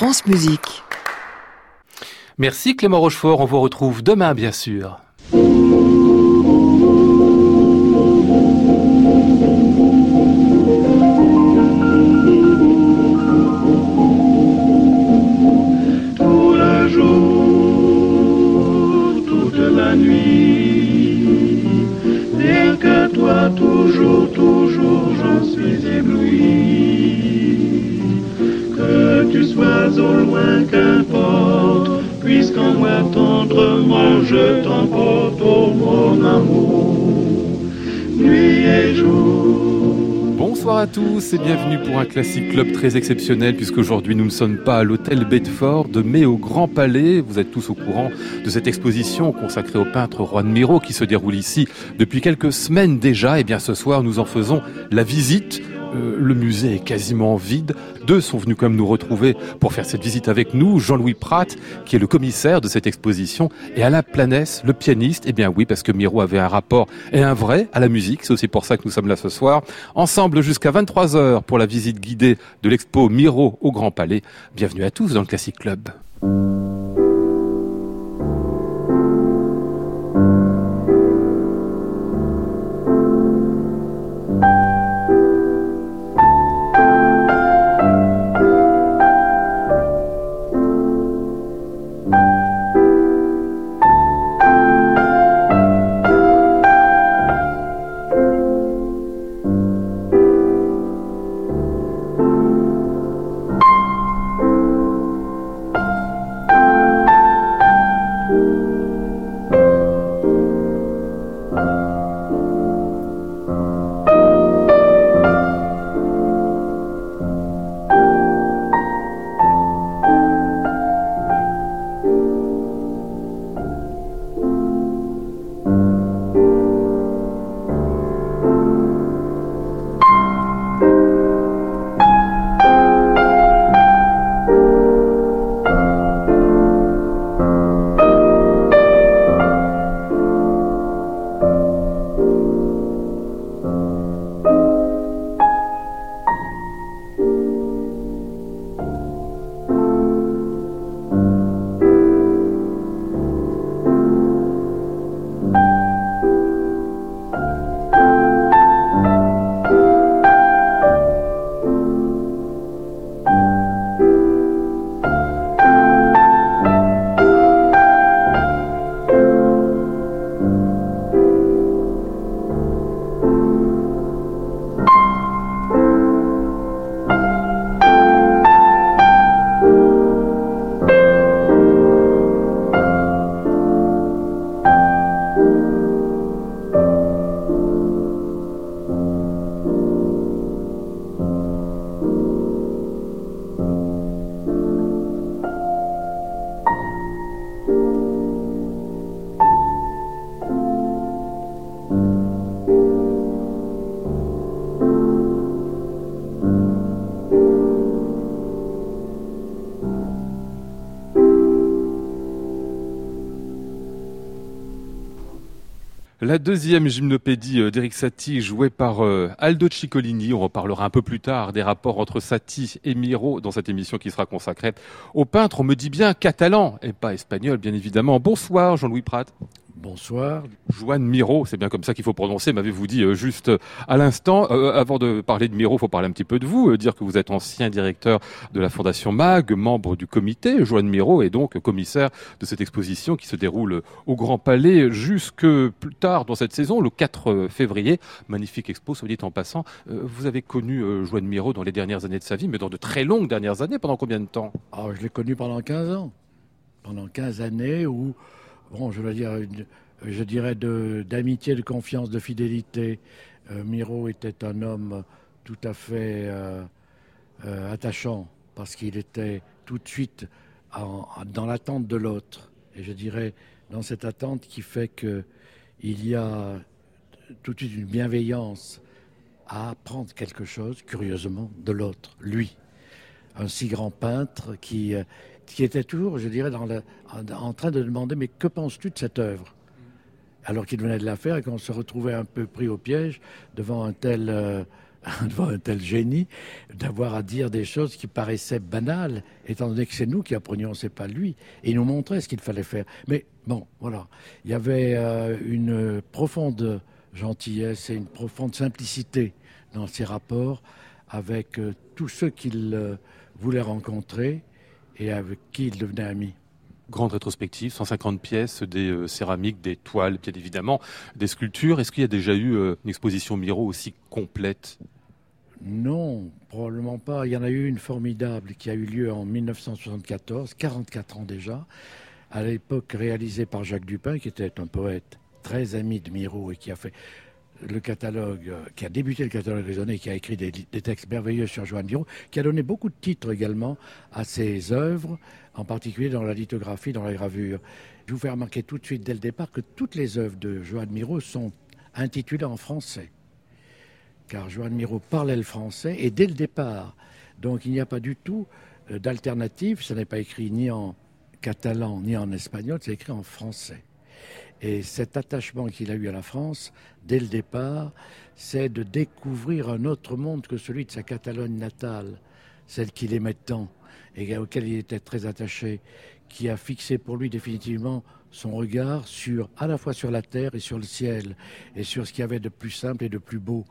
France Musique. Merci Clément Rochefort, on vous retrouve demain bien sûr. Qu'importe, puisqu'en tendrement je t'emporte, mon amour, nuit et jour. Bonsoir à tous et bienvenue pour un classique club très exceptionnel puisqu'aujourd'hui nous ne sommes pas à l'hôtel Bedford mais au Grand Palais. Vous êtes tous au courant de cette exposition consacrée au peintre Juan Miro qui se déroule ici depuis quelques semaines déjà. Et bien ce soir nous en faisons la visite. Euh, le musée est quasiment vide. Deux sont venus comme nous retrouver pour faire cette visite avec nous. Jean-Louis Pratt, qui est le commissaire de cette exposition, et Alain Planès, le pianiste. Eh bien oui, parce que Miro avait un rapport et un vrai à la musique. C'est aussi pour ça que nous sommes là ce soir. Ensemble jusqu'à 23 heures pour la visite guidée de l'expo Miro au Grand Palais. Bienvenue à tous dans le Classic Club. La deuxième gymnopédie euh, d'Eric Satie, jouée par euh, Aldo Ciccolini. On reparlera un peu plus tard des rapports entre Satie et Miro dans cette émission qui sera consacrée au peintre. On me dit bien catalan et pas espagnol, bien évidemment. Bonsoir, Jean-Louis Prat. Bonsoir. Juan Miro, c'est bien comme ça qu'il faut prononcer, m'avez-vous dit euh, juste euh, à l'instant. Euh, avant de parler de Miro, il faut parler un petit peu de vous, dire que vous êtes ancien directeur de la Fondation MAG, membre du comité. Juan Miro est donc commissaire de cette exposition qui se déroule au Grand Palais jusque plus tard dans cette saison, le 4 février. Magnifique expo, soit dit en passant. Vous avez connu Juan Miro dans les dernières années de sa vie, mais dans de très longues dernières années. Pendant combien de temps? Ah, je l'ai connu pendant 15 ans. Pendant 15 années où, bon, je veux dire, je dirais d'amitié, de, confiance, de fidélité. Euh, Miro était un homme tout à fait euh, euh, attachant parce qu'il était tout de suite dans l'attente de l'autre. Et je dirais dans cette attente qui fait que il y a tout de suite une bienveillance à apprendre quelque chose, curieusement, de l'autre, lui un si grand peintre qui, qui était toujours, je dirais, en, train de demander mais que penses-tu de cette œuvre? Alors qu'il venait de la faire et qu'on se retrouvait un peu pris au piège devant un tel, euh, devant un tel génie, d'avoir à dire des choses qui paraissaient banales, étant donné que c'est nous qui apprenions, c'est pas lui. Et il nous montrait ce qu'il fallait faire. Mais bon, voilà. Il y avait euh, une profonde gentillesse et une profonde simplicité dans ses rapports avec euh, tous ceux qu'il voulait rencontrer et avec qui il devenait ami grande rétrospective, 150 pièces, des céramiques, des toiles, bien évidemment, des sculptures. Est-ce qu'il y a déjà eu une exposition Miro aussi complète? Non, probablement pas. Il y en a eu une formidable qui a eu lieu en 1974, 44 ans déjà, à l'époque réalisée par Jacques Dupin, qui était un poète très ami de Miro et qui a fait le catalogue, euh, qui a débuté le catalogue raisonné, qui a écrit des, textes merveilleux sur Joanne Miro, qui a donné beaucoup de titres également à ses œuvres, en particulier dans la lithographie, dans la gravure. Je vous fais remarquer tout de suite dès le départ que toutes les œuvres de Joanne Miro sont intitulées en français car Joan Miro parlait le français, et dès le départ. Donc il n'y a pas du tout euh, d'alternative, ça n'est pas écrit ni en catalan ni en espagnol, c'est écrit en français. Et cet attachement qu'il a eu à la France, dès le départ, c'est de découvrir un autre monde que celui de sa Catalogne natale, celle qu'il aimait tant et auquel il était très attaché, qui a fixé pour lui définitivement son regard sur, à la fois sur la terre et sur le ciel, et sur ce qu'il y avait de plus simple et de plus beau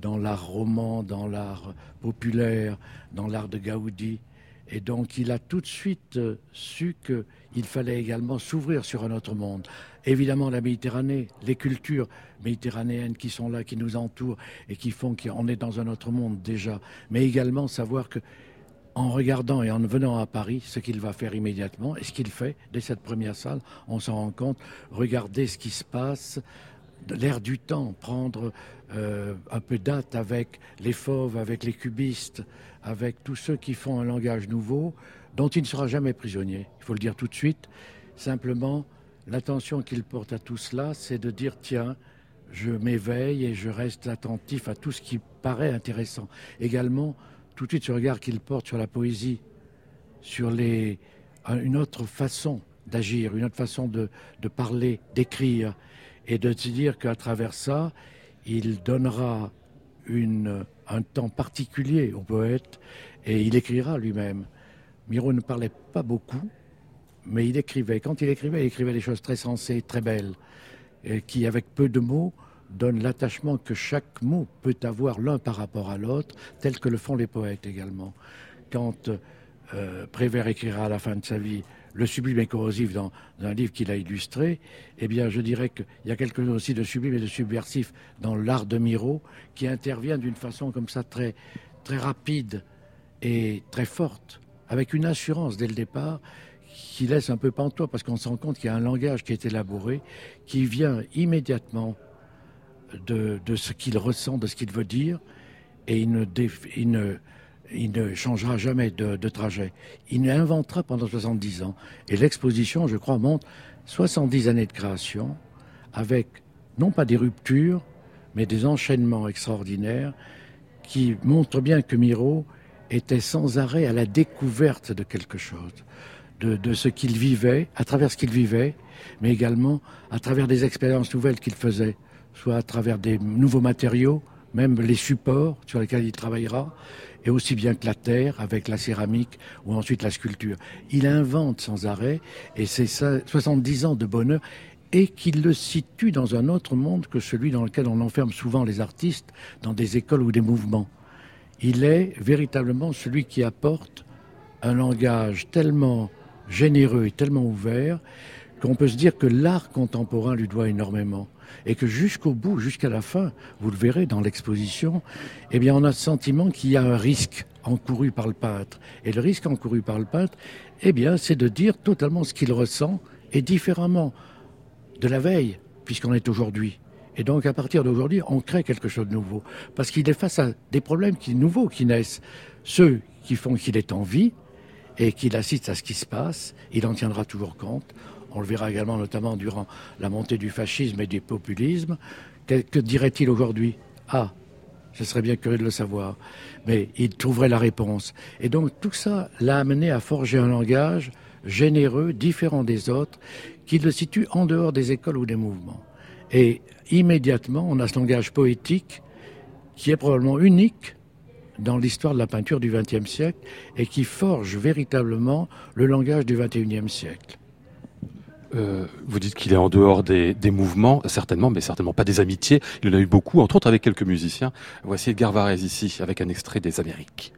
dans l'art roman, dans l'art populaire, dans l'art de Gaudi. Et donc il a tout de suite euh, su qu'il fallait également s'ouvrir sur un autre monde. Évidemment la Méditerranée, les cultures méditerranéennes qui sont là, qui nous entourent et qui font qu'on est dans un autre monde déjà. Mais également savoir que en regardant et en venant à Paris, ce qu'il va faire immédiatement et ce qu'il fait dès cette première salle, on s'en rend compte, regarder ce qui se passe, l'air du temps, prendre euh, un peu date avec les fauves, avec les cubistes, avec tous ceux qui font un langage nouveau, dont il ne sera jamais prisonnier. Il faut le dire tout de suite. Simplement, l'attention qu'il porte à tout cela, c'est de dire tiens, je m'éveille et je reste attentif à tout ce qui paraît intéressant. Également, tout de suite ce regard qu'il porte sur la poésie, sur les, une autre façon d'agir, une autre façon de, parler, d'écrire, et de se dire qu'à travers ça, il donnera un temps particulier au poète et il écrira lui-même. Miro ne parlait pas beaucoup, mais il écrivait. Quand il écrivait, il écrivait des choses très sensées, très belles, et qui, avec peu de mots, donne l'attachement que chaque mot peut avoir l'un par rapport à l'autre, tel que le font les poètes également. Quand euh, Prévert écrira à la fin de sa vie le sublime et corrosif dans, un livre qu'il a illustré, eh bien, je dirais qu'il y a quelque chose aussi de sublime et de subversif dans l'art de Miro, qui intervient d'une façon comme ça très, très rapide et très forte, avec une assurance dès le départ qui laisse un peu pantois, parce qu'on se rend compte qu'il y a un langage qui est élaboré, qui vient immédiatement de, ce qu'il ressent, de ce qu'il veut dire, et il ne, changera jamais de, trajet. Il inventera pendant 70 ans. Et l'exposition, je crois, montre 70 années de création, avec non pas des ruptures, mais des enchaînements extraordinaires qui montrent bien que Miro était sans arrêt à la découverte de quelque chose, de ce qu'il vivait, à travers ce qu'il vivait, mais également à travers des expériences nouvelles qu'il faisait soit à travers des nouveaux matériaux, même les supports sur lesquels il travaillera, et aussi bien que la terre avec la céramique ou ensuite la sculpture. Il invente sans arrêt, et c'est ça, 70 ans de bonheur, et qu'il le situe dans un autre monde que celui dans lequel on enferme souvent les artistes, dans des écoles ou des mouvements. Il est véritablement celui qui apporte un langage tellement généreux et tellement ouvert qu'on peut se dire que l'art contemporain lui doit énormément et que jusqu'au bout, jusqu'à la fin, vous le verrez dans l'exposition, eh bien, on a le sentiment qu'il y a un risque encouru par le peintre. Et le risque encouru par le peintre, eh bien, c'est de dire totalement ce qu'il ressent et différemment de la veille, puisqu'on est aujourd'hui. Et donc, à partir d'aujourd'hui, on crée quelque chose de nouveau. Parce qu'il est face à des problèmes qui, nouveaux qui naissent. Ceux qui font qu'il est en vie et qu'il assiste à ce qui se passe, il en tiendra toujours compte. On le verra également notamment durant la montée du fascisme et du populisme. Que, dirait-il aujourd'hui? Ah, je serais bien curieux de le savoir. Mais il trouverait la réponse. Et donc tout ça l'a amené à forger un langage généreux, différent des autres, qui le situe en dehors des écoles ou des mouvements. Et immédiatement, on a ce langage poétique qui est probablement unique dans l'histoire de la peinture du XXe siècle et qui forge véritablement le langage du XXIe siècle. Euh, vous dites qu'il est en dehors des, mouvements, certainement, mais certainement pas des amitiés. Il en a eu beaucoup, entre autres avec quelques musiciens. Voici Edgar Varese ici, avec un extrait des Amériques.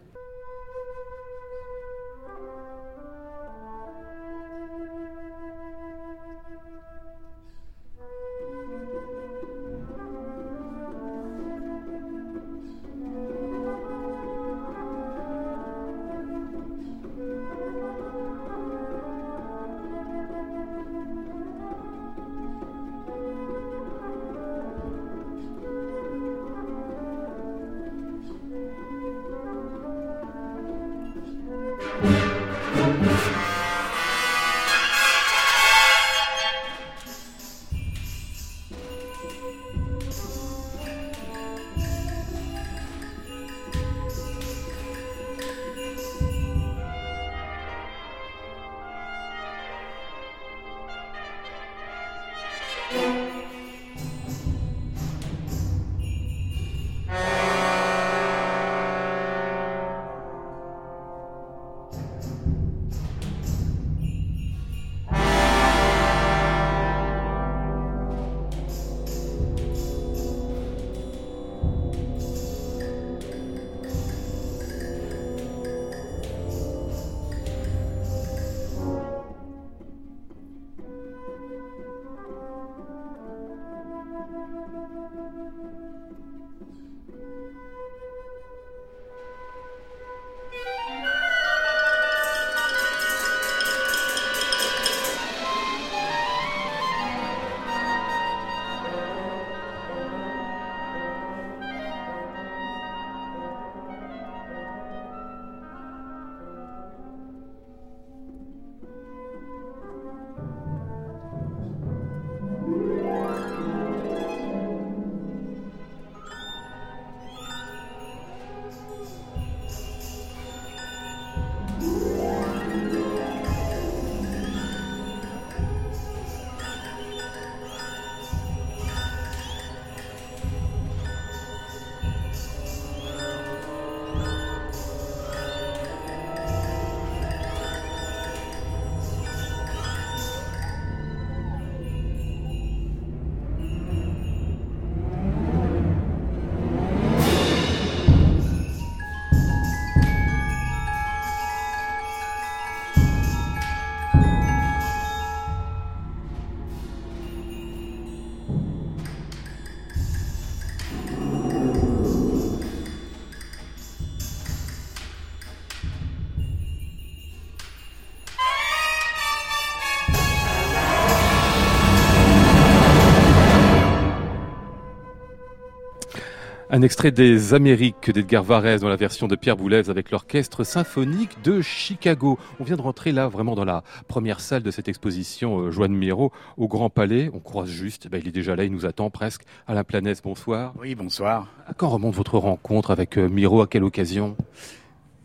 Un extrait des Amériques d'Edgar Varese dans la version de Pierre Boulez avec l'orchestre symphonique de Chicago. On vient de rentrer là vraiment dans la première salle de cette exposition euh, Joanne Miro au Grand Palais. On croise juste, ben, il est déjà là, il nous attend presque. Alain Planès, bonsoir. Oui, bonsoir. À quand remonte votre rencontre avec euh, Miro À quelle occasion?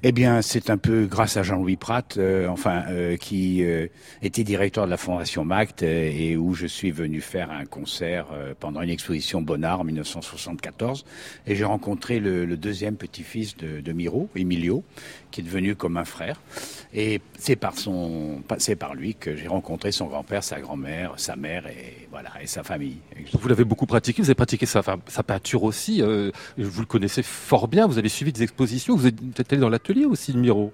Eh bien, c'est un peu grâce à Jean-Louis Pratt, euh, enfin, euh, qui euh, était directeur de la Fondation MACT et où je suis venu faire un concert pendant une exposition Bonnard en 1974. Et j'ai rencontré le, deuxième petit-fils de, de, Miro, Emilio, qui est devenu comme un frère. Et c'est par son, c'est par lui que j'ai rencontré son grand-père, sa grand-mère, sa mère et voilà et sa famille. Vous l'avez beaucoup pratiqué. Vous avez pratiqué sa, sa peinture aussi. vous le connaissez fort bien. Vous avez suivi des expositions. Vous êtes allé dans l'atelier aussi de Miro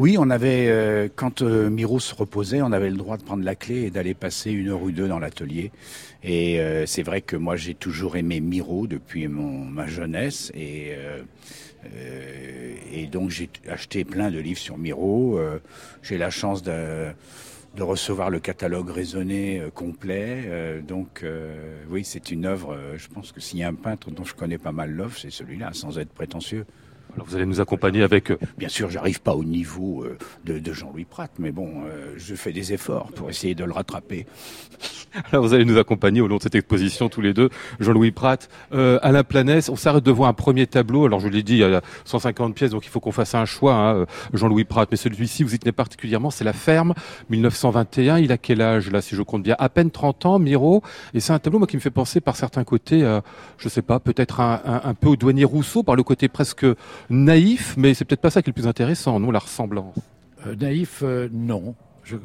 oui, on avait euh, quand euh, Miro se reposait, on avait le droit de prendre la clé et d'aller passer une heure ou deux dans l'atelier. Et euh, c'est vrai que moi j'ai toujours aimé Miro depuis mon, ma jeunesse et et donc j'ai acheté plein de livres sur Miro. j'ai la chance de recevoir le catalogue raisonné complet. donc oui, c'est une œuvre. je pense que s'il y a un peintre dont je connais pas mal l'œuvre, c'est celui-là, sans être prétentieux. Vous allez nous accompagner avec... Bien sûr, j'arrive pas au niveau de, Jean-Louis Pratt, mais bon, je fais des efforts pour essayer de le rattraper. Alors vous allez nous accompagner au long de cette exposition tous les deux, Jean-Louis Pratt, euh, Alain Planès. On s'arrête devant un premier tableau. Alors je l'ai dit, il y a 150 pièces, donc il faut qu'on fasse un choix, hein, euh, Jean-Louis Pratt. Mais celui-ci, vous y tenez particulièrement, c'est La Ferme, 1921. Il a quel âge là, si je compte bien? À peine 30 ans, Miro. Et c'est un tableau moi qui me fait penser par certains côtés, euh, je sais pas, peut-être un, un, peu au douanier Rousseau, par le côté presque naïf, mais c'est peut-être pas ça qui est le plus intéressant, non, la ressemblance. Euh, naïf, non.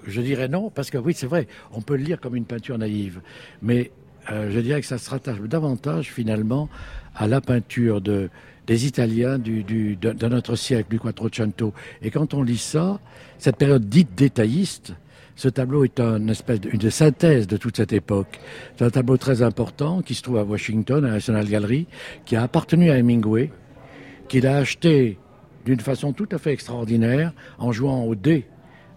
Je, dirais non, parce que oui, c'est vrai, on peut le lire comme une peinture naïve, mais euh, je dirais que ça se rattache davantage finalement à la peinture de, des Italiens du, de, notre siècle, du Quattrocento. Et quand on lit ça, cette période dite détailliste, ce tableau est une espèce de, une synthèse de toute cette époque. C'est un tableau très important qui se trouve à Washington, à la National Gallery, qui a appartenu à Hemingway, qu'il a acheté d'une façon tout à fait extraordinaire en jouant au dé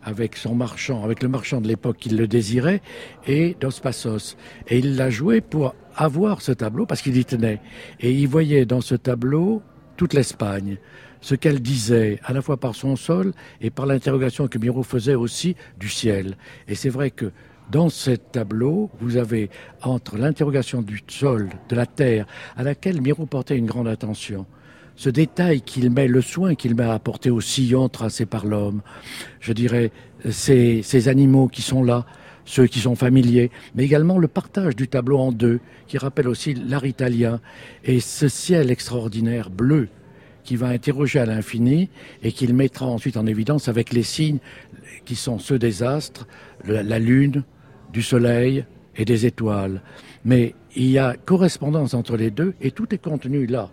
avec son marchand, avec le marchand de l'époque qui le désirait, et Dos Passos. Et il l'a joué pour avoir ce tableau parce qu'il y tenait. Et il voyait dans ce tableau toute l'Espagne, ce qu'elle disait, à la fois par son sol et par l'interrogation que Miro faisait aussi du ciel. Et c'est vrai que dans ce tableau, vous avez entre l'interrogation du sol, de la terre, à laquelle Miro portait une grande attention, ce détail qu'il met, le soin qu'il met à apporter au sillon tracé par l'homme. Je dirais, ces, ces animaux qui sont là, ceux qui sont familiers, mais également le partage du tableau en deux, qui rappelle aussi l'art italien, et ce ciel extraordinaire bleu qui va interroger à l'infini et qu'il mettra ensuite en évidence avec les signes qui sont ceux des astres, la lune, du soleil et des étoiles. Mais il y a correspondance entre les deux et tout est contenu là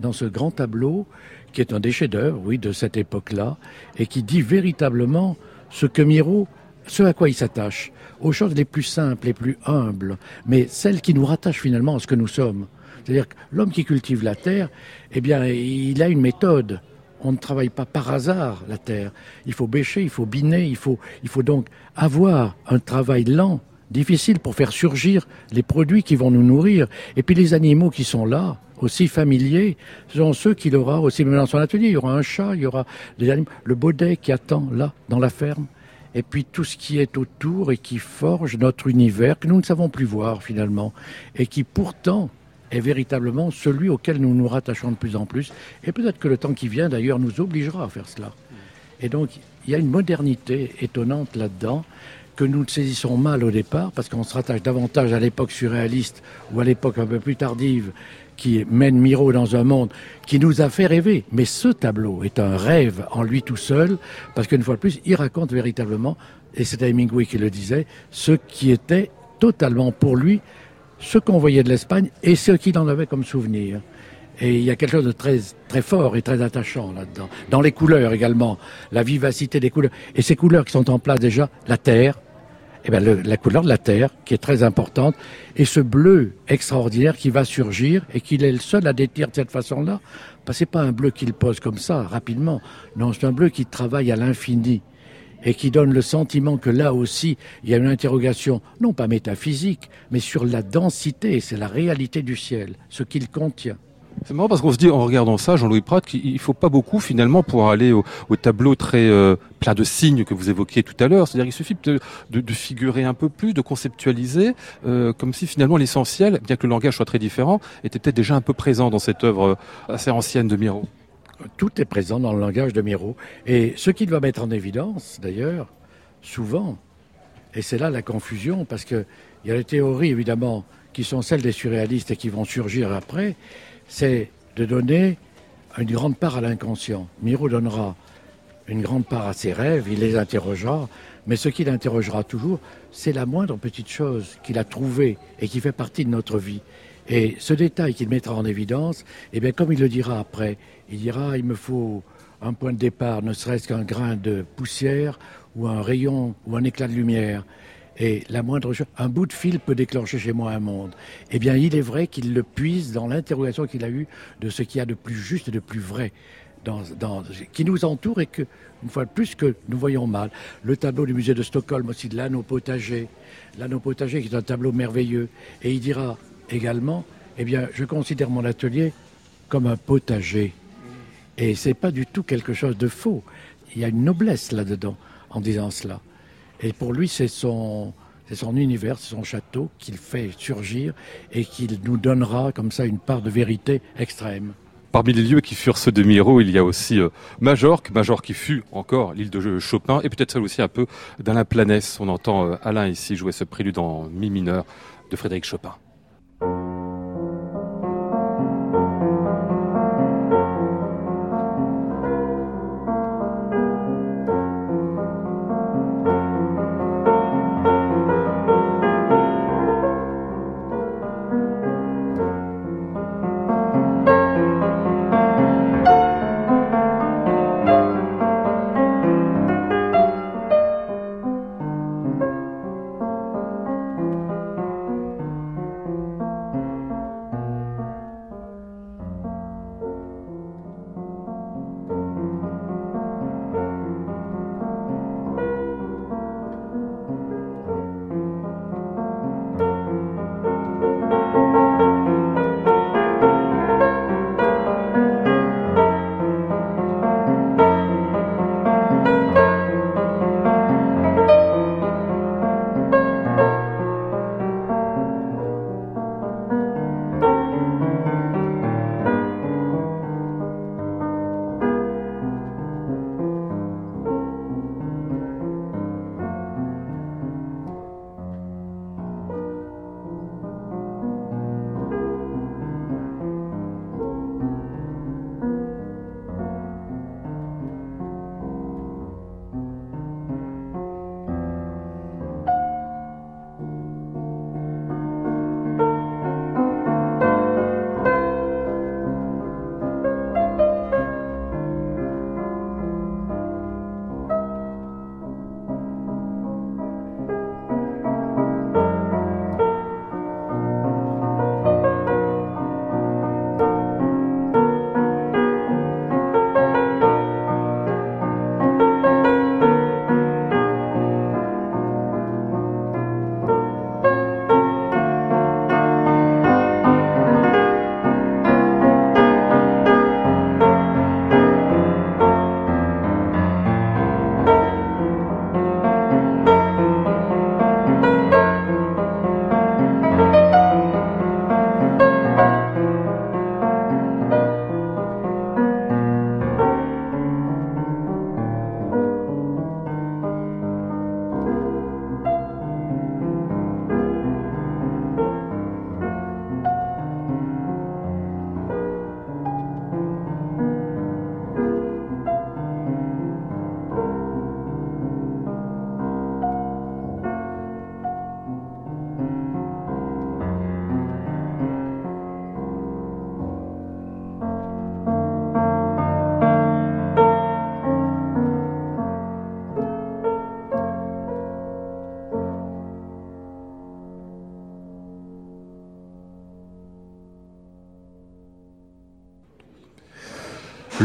dans ce grand tableau qui est un des chefs-d'œuvre, oui, de cette époque-là, et qui dit véritablement ce que Miro, ce à quoi il s'attache, aux choses les plus simples, les plus humbles, mais celles qui nous rattachent finalement à ce que nous sommes. C'est-à-dire que l'homme qui cultive la terre, eh bien, il a une méthode. On ne travaille pas par hasard la terre. Il faut bêcher, il faut biner, il faut, il faut donc avoir un travail lent, difficile pour faire surgir les produits qui vont nous nourrir. Et puis les animaux qui sont là, aussi familiers, ce sont ceux qu'il aura aussi même dans son atelier. Il y aura un chat, il y aura des animaux, le baudet qui attend là, dans la ferme, et puis tout ce qui est autour et qui forge notre univers que nous ne savons plus voir finalement, et qui pourtant est véritablement celui auquel nous nous rattachons de plus en plus. Et peut-être que le temps qui vient d'ailleurs nous obligera à faire cela. Et donc il y a une modernité étonnante là-dedans que nous saisissons mal au départ, parce qu'on se rattache davantage à l'époque surréaliste ou à l'époque un peu plus tardive, qui mène Miro dans un monde qui nous a fait rêver. Mais ce tableau est un rêve en lui tout seul, parce qu'une fois de plus, il raconte véritablement, et c'est Hemingway qui le disait, ce qui était totalement pour lui ce qu'on voyait de l'Espagne et ce qu'il en avait comme souvenir. Et il y a quelque chose de très, très fort et très attachant là-dedans. Dans les couleurs également, la vivacité des couleurs. Et ces couleurs qui sont en place déjà, la terre, eh bien, la couleur de la terre, qui est très importante, et ce bleu extraordinaire qui va surgir et qu'il est le seul à détenir de cette façon-là. Parce que c'est pas un bleu qu'il pose comme ça, rapidement. Non, c'est un bleu qui travaille à l'infini et qui donne le sentiment que là aussi, il y a une interrogation, non pas métaphysique, mais sur la densité, c'est la réalité du ciel, ce qu'il contient. C'est marrant parce qu'on se dit en regardant ça, Jean-Louis Prat, qu'il faut pas beaucoup finalement pour aller au, tableau très euh, plein de signes que vous évoquiez tout à l'heure. C'est-à-dire qu'il suffit de, de, figurer un peu plus, de conceptualiser, euh, comme si finalement l'essentiel, bien que le langage soit très différent, était peut-être déjà un peu présent dans cette œuvre euh, assez ancienne de Miro. Tout est présent dans le langage de Miro. Et ce qu'il va mettre en évidence, d'ailleurs, souvent, et c'est là la confusion, parce qu'il y a les théories, évidemment, qui sont celles des surréalistes et qui vont surgir après, c'est de donner une grande part à l'inconscient. Miro donnera une grande part à ses rêves, il les interrogera, mais ce qu'il interrogera toujours, c'est la moindre petite chose qu'il a trouvée et qui fait partie de notre vie. Et ce détail qu'il mettra en évidence, eh bien, comme il le dira après, il dira il me faut un point de départ, ne serait-ce qu'un grain de poussière ou un rayon ou un éclat de lumière. Et la moindre chose, un bout de fil peut déclencher chez moi un monde. Eh bien, il est vrai qu'il le puise dans l'interrogation qu'il a eue de ce qu'il y a de plus juste et de plus vrai qui nous entoure et que, une fois de plus, que nous voyons mal. Le tableau du musée de Stockholm aussi de l'anneau potager. L'anneau potager qui est un tableau merveilleux. Et il dira également, eh bien, je considère mon atelier comme un potager. Et c'est pas du tout quelque chose de faux. Il y a une noblesse là-dedans en disant cela. Et pour lui, c'est son, c'est son univers, c'est son château qu'il fait surgir et qu'il nous donnera comme ça une part de vérité extrême. Parmi les lieux qui furent ceux de Miro, il y a aussi euh, Majorque, Majorque qui fut encore l'île de Chopin, et peut-être celle aussi un peu d'Alain Planès. On entend euh, Alain ici jouer ce prélude en mi mineur de Frédéric Chopin.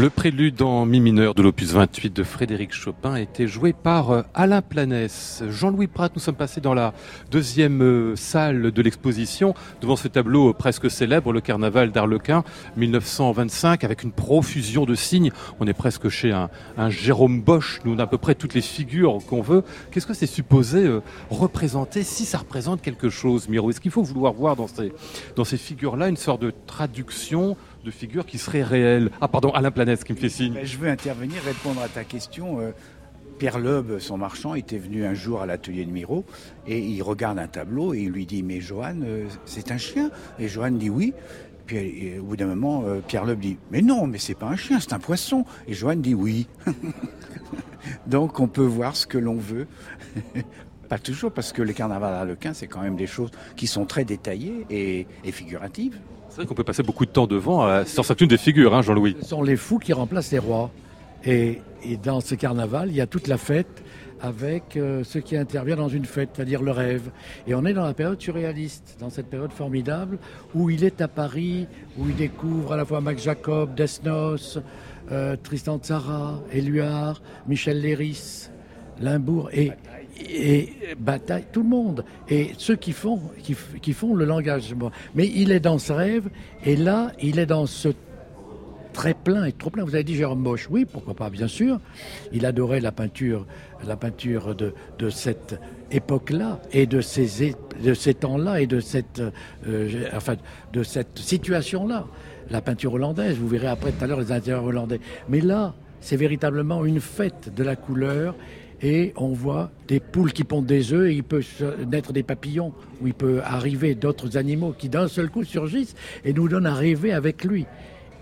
Le prélude en mi mineur de l'opus 28 de Frédéric Chopin été joué par euh, Alain Planès. Jean-Louis Pratt, nous sommes passés dans la deuxième euh, salle de l'exposition devant ce tableau euh, presque célèbre, le carnaval d'Arlequin 1925 avec une profusion de signes. On est presque chez un, Jérôme Bosch. Nous on a à peu près toutes les figures qu'on veut. Qu'est-ce que c'est supposé représenter si ça représente quelque chose, Miro? Est-ce qu'il faut vouloir voir dans dans ces figures-là une sorte de traduction de figures qui seraient réelles. Ah pardon, Alain Planès qui me fait signe. je veux intervenir, répondre à ta question. Euh, Pierre Loeb, son marchand, était venu un jour à l'atelier de Miro et il regarde un tableau et il lui dit Mais Johan, euh, c'est un chien? Et Johan dit Oui. Puis au bout d'un moment, euh, Pierre Loeb dit Mais non, mais c'est pas un chien, c'est un poisson. Et Johan dit Oui. Donc on peut voir ce que l'on veut. pas toujours, parce que le carnaval harlequin, c'est quand même des choses qui sont très détaillées et figuratives. C'est vrai qu'on peut passer beaucoup de temps devant euh, sur chacune des figures, hein, Jean-Louis. Ce sont les fous qui remplacent les rois. Et, dans ce carnaval, il y a toute la fête avec euh, ce qui intervient dans une fête, c'est-à-dire le rêve. Et on est dans la période surréaliste, dans cette période formidable où il est à Paris, où il découvre à la fois Max Jacob, Desnos, euh, Tristan Tzara, Éluard, Michel Léris, Limbourg et et bataille tout le monde et ceux qui font qui, font le langage mais il est dans ce rêve et là il est dans ce très plein et trop plein. Vous avez dit Jérôme Bosch, oui, pourquoi pas, bien sûr. Il adorait la peinture, la peinture de, de cette époque-là et de ces, de ces temps-là et de cette, euh, enfin, de cette situation-là. La peinture hollandaise, vous verrez après tout à l'heure les intérieurs hollandais. Mais là, c'est véritablement une fête de la couleur et on voit des poules qui pondent des œufs et il peut naître des papillons ou il peut arriver d'autres animaux qui d'un seul coup surgissent et nous donnent à rêver avec lui.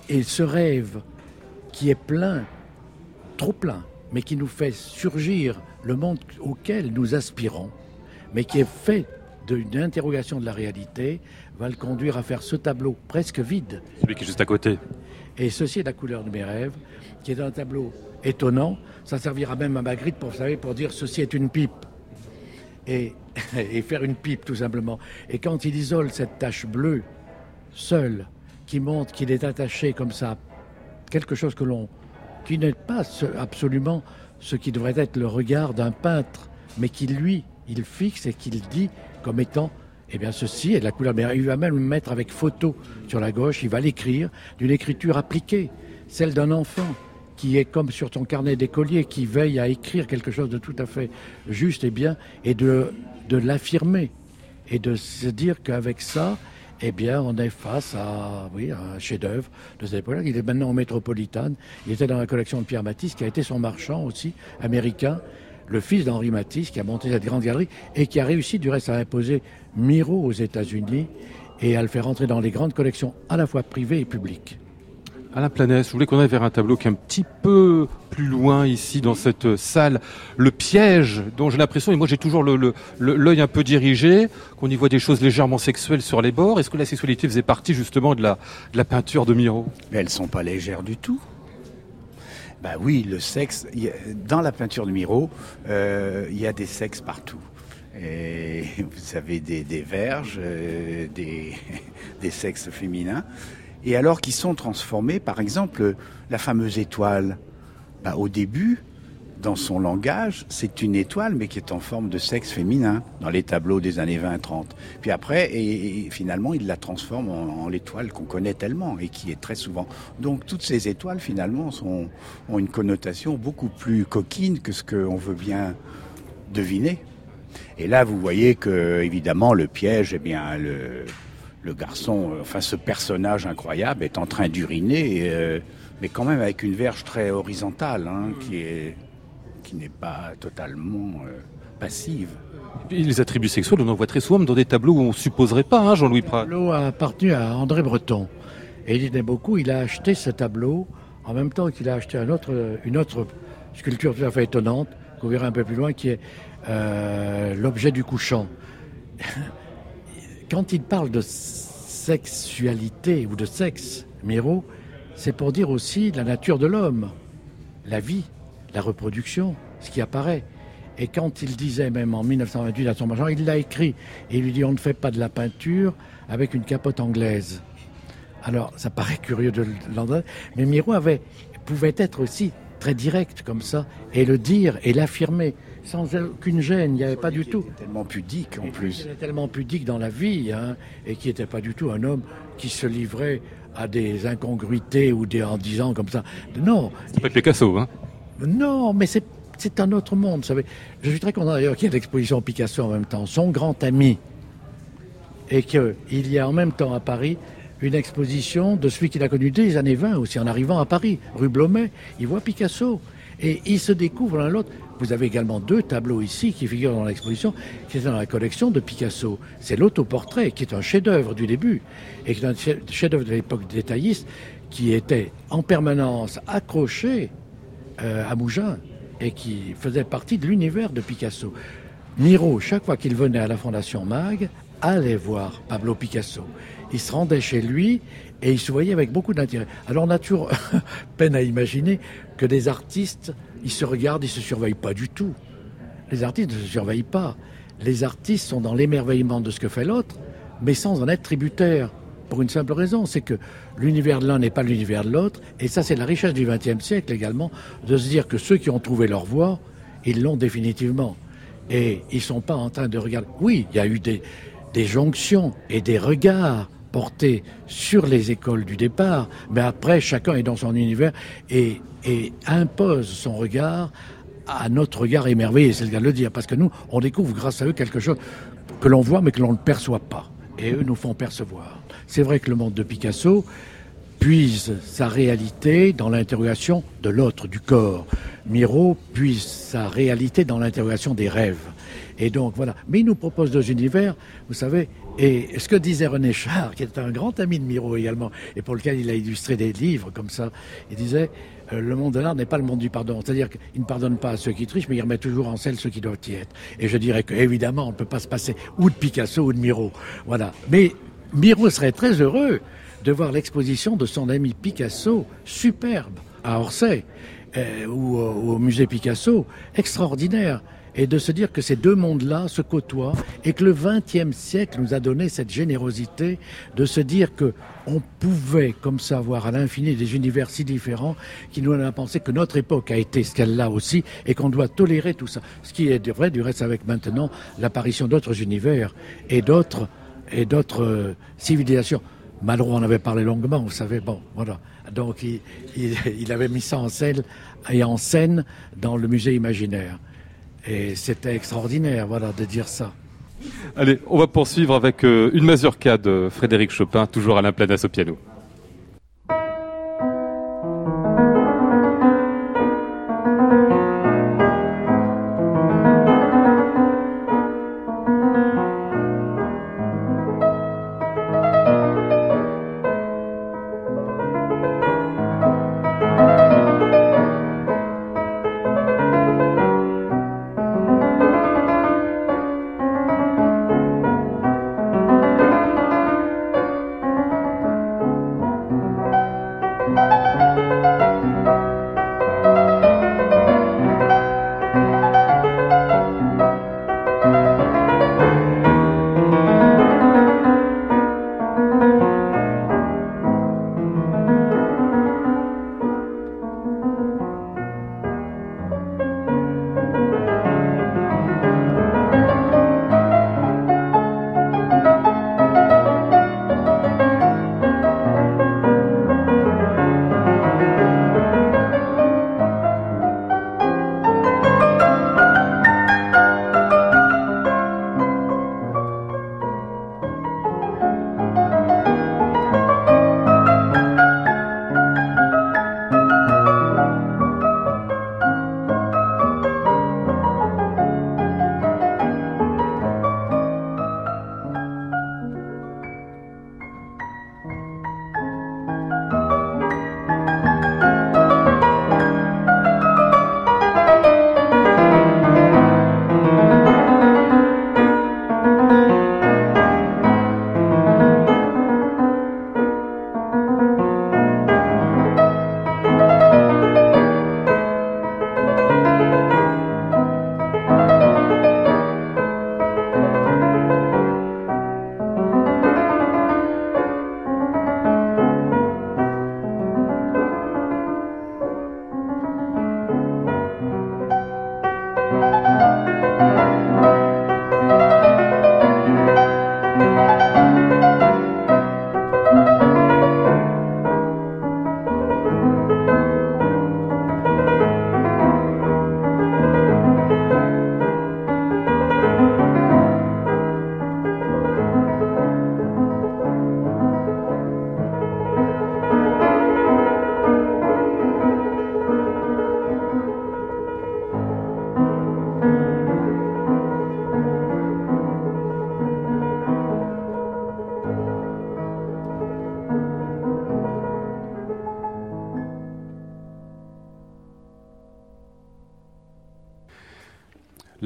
Et ce rêve qui est plein, trop plein, mais qui nous fait surgir le monde auquel nous aspirons, mais qui est fait d'une interrogation de la réalité, va le conduire à faire ce tableau presque vide. Celui qui est juste à côté. Et ceci est la couleur de mes rêves, qui est un tableau étonnant. Ça servira même à Magritte pour, vous pour dire ceci est une pipe. Et, faire une pipe, tout simplement. Et quand il isole cette tache bleue, seule, qui montre qu'il est attaché comme ça, quelque chose que l'on, qui n'est pas absolument ce qui devrait être le regard d'un peintre, mais qui lui, il fixe et qu'il dit comme étant, eh bien ceci est la couleur. Mais il va même mettre avec photo sur la gauche, il va l'écrire d'une écriture appliquée, celle d'un enfant qui est comme sur ton carnet d'écolier, qui veille à écrire quelque chose de tout à fait juste et bien, et de, de l'affirmer, et de se dire qu'avec ça, eh bien, on est face à, oui, un chef-d'œuvre de cette époque-là. Il est maintenant au Métropolitane. Il était dans la collection de Pierre Matisse, qui a été son marchand aussi, américain, le fils d'Henri Matisse, qui a monté cette grande galerie et qui a réussi, du reste, à imposer Miro aux États-Unis et à le faire entrer dans les grandes collections à la fois privées et publiques. Alain Planès, je voulais qu'on aille vers un tableau qui est un petit peu plus loin ici dans cette salle. Le piège, dont j'ai l'impression, et moi j'ai toujours l'œil un peu dirigé, qu'on y voit des choses légèrement sexuelles sur les bords. Est-ce que la sexualité faisait partie justement de la, la peinture de Miro? Mais elles sont pas légères du tout. Bah oui, le sexe, dans la peinture de Miro, euh, il y a des sexes partout. Et vous avez des, verges, euh, des sexes féminins et alors qu'ils sont transformés, par exemple, la fameuse étoile, bah, au début, dans son langage, c'est une étoile, mais qui est en forme de sexe féminin, dans les tableaux des années 20-30. Puis après, et, finalement, il la transforme en, l'étoile qu'on connaît tellement, et qui est très souvent. Donc toutes ces étoiles, finalement, ont une connotation beaucoup plus coquine que ce qu'on veut bien deviner. Et là, vous voyez que, évidemment, le piège, eh bien, le, le garçon, euh, enfin ce personnage incroyable est en train d'uriner, euh, mais quand même avec une verge très horizontale, hein, qui est qui n'est pas totalement euh, passive. Et les attributs sexuels, on en voit très souvent dans des tableaux où on supposerait pas, hein, Jean-Louis Prat. Le tableau a appartenu à André Breton. Et il aimait beaucoup, il a acheté ce tableau en même temps qu'il a acheté un autre, une autre sculpture tout à fait étonnante, qu'on verra un peu plus loin, qui est l'objet du couchant quand il parle de sexualité ou de sexe, Miro, c'est pour dire aussi la nature de l'homme, la vie, la reproduction, ce qui apparaît. Et quand il disait même en 1928 à son major, il l'a écrit et il lui dit on ne fait pas de la peinture avec une capote anglaise. Alors ça paraît curieux de l'entendre, mais Miro avait, pouvait être aussi très direct comme ça et le dire et l'affirmer sans aucune gêne, il n'y avait pas du tout. tellement pudique en plus. Il était tellement pudique dans la vie, hein, et qui n'était pas du tout un homme qui se livrait à des incongruités ou des, en disant comme ça. Non. C'est pas Picasso, hein Non, mais c'est, c'est un autre monde. Vous savez. Je suis très content d'ailleurs qu'il y ait l'exposition Picasso en même temps. Son grand ami. Et qu'il y a en même temps à Paris une exposition de celui qu'il a connu dès les années 20 aussi, en arrivant à Paris, rue Blomet. Il voit Picasso. Et ils se découvrent l'un l'autre. Vous avez également deux tableaux ici qui figurent dans l'exposition, qui sont dans la collection de Picasso. C'est l'autoportrait, qui est un chef-d'œuvre du début, et qui est un chef-d'œuvre de l'époque détailliste, qui était en permanence accroché euh, à Mougins et qui faisait partie de l'univers de Picasso. Miro, chaque fois qu'il venait à la Fondation Mag, allait voir Pablo Picasso. Il se rendait chez lui et il se voyait avec beaucoup d'intérêt. Alors toujours peine à imaginer que des artistes ils se regardent, ils se surveillent pas du tout. Les artistes ne se surveillent pas. Les artistes sont dans l'émerveillement de ce que fait l'autre, mais sans en être tributaires. Pour une simple raison, c'est que l'univers de l'un n'est pas l'univers de l'autre, et ça c'est la richesse du XXe siècle également, de se dire que ceux qui ont trouvé leur voie, ils l'ont définitivement. Et ils sont pas en train de regarder. Oui, il y a eu des jonctions et des regards porté sur les écoles du départ, mais après, chacun est dans son univers et, et impose son regard à notre regard émerveillé, c'est le cas de le dire, parce que nous, on découvre grâce à eux quelque chose que l'on voit mais que l'on ne perçoit pas. Et eux nous font percevoir. C'est vrai que le monde de Picasso puise sa réalité dans l'interrogation de l'autre, du corps. Miro puise sa réalité dans l'interrogation des rêves. Et donc voilà. Mais il nous propose deux univers, vous savez. Et ce que disait René Char, qui est un grand ami de Miro également, et pour lequel il a illustré des livres comme ça, il disait euh, le monde de l'art n'est pas le monde du pardon. C'est-à-dire qu'il ne pardonne pas à ceux qui trichent, mais il remet toujours en selle ceux qui doivent y être. Et je dirais qu'évidemment, on ne peut pas se passer ou de Picasso ou de Miro. Voilà. Mais Miro serait très heureux de voir l'exposition de son ami Picasso, superbe, à Orsay, euh, ou au musée Picasso, extraordinaire et de se dire que ces deux mondes-là se côtoient et que le XXe siècle nous a donné cette générosité de se dire que on pouvait comme ça voir à l'infini des univers si différents qui nous a pensé que notre époque a été ce qu'elle l'a aussi et qu'on doit tolérer tout ça. Ce qui est vrai du reste avec maintenant l'apparition d'autres univers et d'autres et d'autres euh, civilisations. Malraux en avait parlé longuement, vous savez. Bon, voilà. Donc il, il, il avait mis ça en scène et en scène dans le musée imaginaire. Et c'était extraordinaire, voilà, de dire ça. Allez, on va poursuivre avec euh, une mazurka de Frédéric Chopin, toujours à Planas au piano.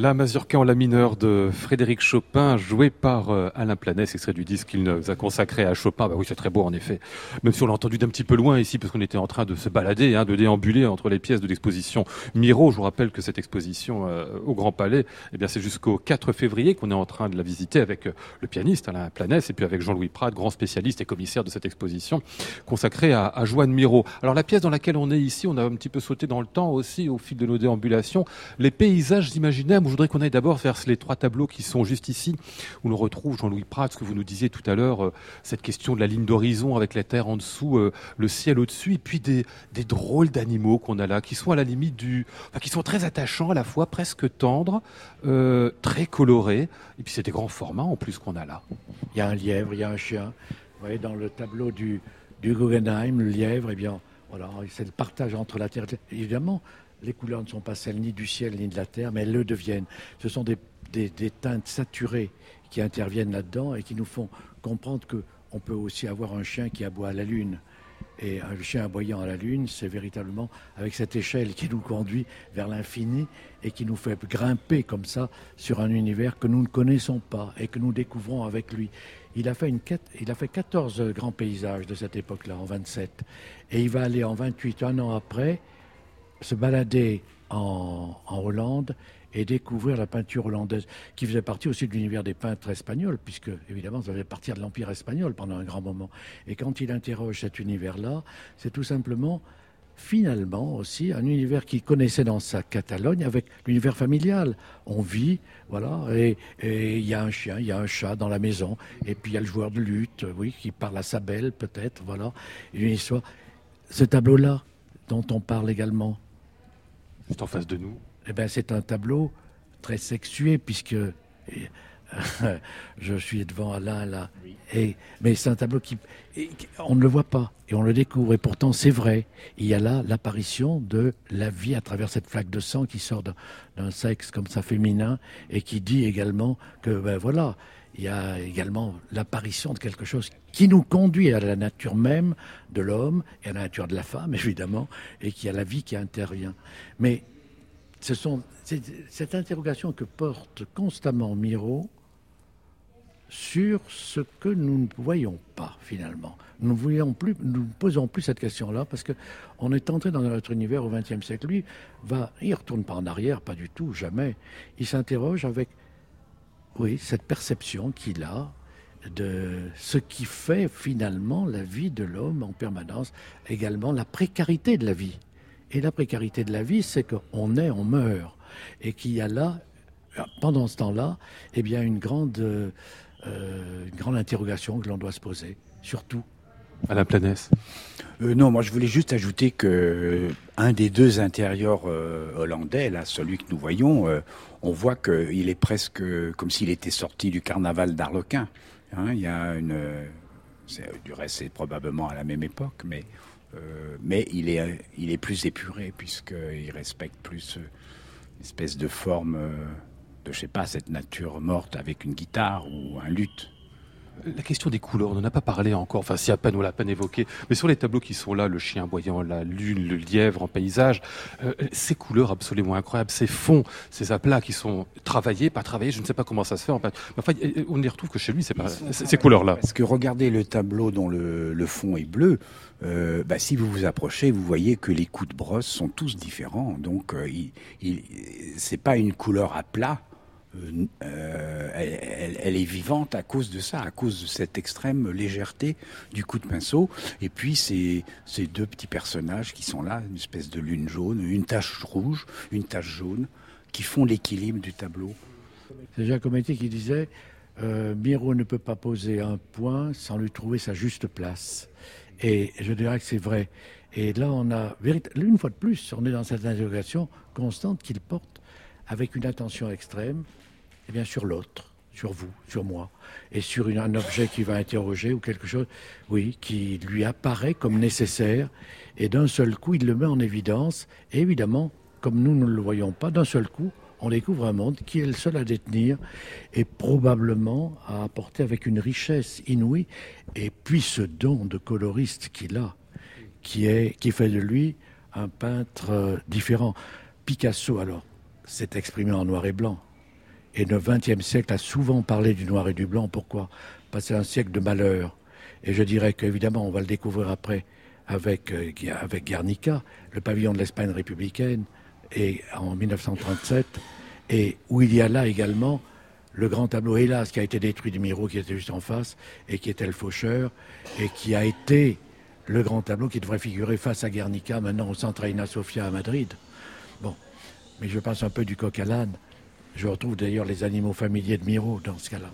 La mazurka en la mineure de Frédéric Chopin, joué par euh, Alain Planès, extrait du disque qu'il nous a consacré à Chopin. Bah oui, c'est très beau en effet. Même si on l'a entendu d'un petit peu loin ici, parce qu'on était en train de se balader, hein, de déambuler entre les pièces de l'exposition Miro. Je vous rappelle que cette exposition euh, au Grand Palais, eh bien, c'est jusqu'au 4 février qu'on est en train de la visiter avec euh, le pianiste Alain Planès et puis avec Jean-Louis Prat, grand spécialiste et commissaire de cette exposition consacrée à, à Joanne Miro. Alors la pièce dans laquelle on est ici, on a un petit peu sauté dans le temps aussi au fil de nos déambulations. Les paysages imaginaires voudrais qu'on aille d'abord vers les trois tableaux qui sont juste ici, où l'on retrouve Jean-Louis Prat, ce que vous nous disiez tout à l'heure, euh, cette question de la ligne d'horizon avec la terre en dessous, euh, le ciel au-dessus, et puis des, drôles d'animaux qu'on a là, qui sont à la limite du, enfin, qui sont très attachants à la fois, presque tendres, euh, très colorés, et puis c'est des grands formats en plus qu'on a là. Il y a un lièvre, il y a un chien. Vous voyez, dans le tableau du, du Guggenheim, le lièvre, eh bien, voilà, c'est le partage entre la terre. Évidemment, les couleurs ne sont pas celles ni du ciel ni de la terre, mais elles le deviennent. Ce sont des, teintes saturées qui interviennent là-dedans et qui nous font comprendre qu'on peut aussi avoir un chien qui aboie à la lune. Et un chien aboyant à la lune, c'est véritablement avec cette échelle qui nous conduit vers l'infini et qui nous fait grimper comme ça sur un univers que nous ne connaissons pas et que nous découvrons avec lui. Il a fait, il a fait 14 grands paysages de cette époque-là, en 27. Et il va aller en 28, un an après, se balader en, Hollande et découvrir la peinture hollandaise, qui faisait partie aussi de l'univers des peintres espagnols, puisque évidemment ça faisait partir de l'Empire espagnol pendant un grand moment. Et quand il interroge cet univers-là, c'est tout simplement finalement aussi un univers qu'il connaissait dans sa Catalogne avec l'univers familial. On vit, voilà, et il y a un chien, il y a un chat dans la maison, et puis il y a le joueur de lutte, oui, qui parle à sa belle peut-être, voilà, une histoire. Ce tableau-là, dont on parle également, c'est en face de nous. Eh ben, c'est un tableau très sexué puisque je suis devant Alain là. Et, mais c'est un tableau qui, on ne le voit pas et on le découvre. Et pourtant, c'est vrai. Il y a là l'apparition de la vie à travers cette flaque de sang qui sort d'un sexe comme ça féminin et qui dit également que ben voilà, il y a également l'apparition de quelque chose qui nous conduit à la nature même de l'homme et à la nature de la femme, évidemment, et qui a la vie qui intervient. Mais ce sont, cette interrogation que porte constamment Miro sur ce que nous ne voyons pas finalement. Nous ne voyons plus, nous posons plus cette question-là parce qu'on est entré dans notre univers au XXe siècle. Lui va, il retourne pas en arrière, pas du tout, jamais. Il s'interroge avec oui, cette perception qu'il a de ce qui fait finalement la vie de l'homme en permanence, également la précarité de la vie. Et la précarité de la vie, c'est qu'on est, on meurt, et qu'il y a là, pendant ce temps-là, eh bien une grande, euh, une grande interrogation que l'on doit se poser, surtout. À la planète. Euh, non, moi je voulais juste ajouter que euh, un des deux intérieurs hollandais, là, celui que nous voyons, on voit qu'il est presque comme s'il était sorti du carnaval d'Arlequin. Hein. il y a une, du reste c'est probablement à la même époque, mais euh, mais il est il est plus épuré puisqu'il respecte plus une espèce de forme euh, de je sais pas cette nature morte avec une guitare ou un luth. La question des couleurs, on n'en a pas parlé encore, enfin si à peine on l'a peine évoqué, mais sur les tableaux qui sont là, le chien boyant, la lune, le lièvre en paysage, euh, ces couleurs absolument incroyables, ces fonds, ces aplats qui sont travaillés, pas travaillés, je ne sais pas comment ça se fait en fait. Enfin, on n'y retrouve que chez lui, c'est pas ces couleurs-là. Parce que regardez le tableau dont le, fond est bleu, euh, bah, si vous vous approchez, vous voyez que les coups de brosse sont tous différents. Donc, euh, il, il c'est pas une couleur à plat. Euh, elle, est vivante à cause de ça, à cause de cette extrême légèreté du coup de pinceau. Et puis ces, deux petits personnages qui sont là, une espèce de lune jaune, une tache rouge, une tache jaune, qui font l'équilibre du tableau. C'est Giacometti qui disait euh, Miro ne peut pas poser un point sans lui trouver sa juste place. Et je dirais que c'est vrai. Et là, on a, une fois de plus, on est dans cette interrogation constante qu'il porte avec une attention extrême eh bien, sur l'autre, sur vous, sur moi, et sur un objet qui va interroger ou quelque chose, oui, qui lui apparaît comme nécessaire, et d'un seul coup, il le met en évidence, et évidemment, comme nous ne le voyons pas, d'un seul coup, on découvre un monde qui est le seul à détenir et probablement à apporter avec une richesse inouïe, et puis ce don de coloriste qu'il a, qui, est, qui fait de lui un peintre euh, différent. Picasso, alors, s'est exprimé en noir et blanc. Et le XXe siècle a souvent parlé du noir et du blanc. Pourquoi? Parce que c'est un siècle de malheur. Et je dirais qu'évidemment, on va le découvrir après avec, euh, avec Guernica, le pavillon de l'Espagne républicaine, et en 1937, et où il y a là également le grand tableau, hélas, qui a été détruit du Miro, qui était juste en face, et qui était le faucheur, et qui a été le grand tableau qui devrait figurer face à Guernica, maintenant au Centre Aina Sofia à Madrid. Bon, mais je passe un peu du coq à l'âne Je retrouve d'ailleurs les animaux familiers de Miro dans ce cas-là.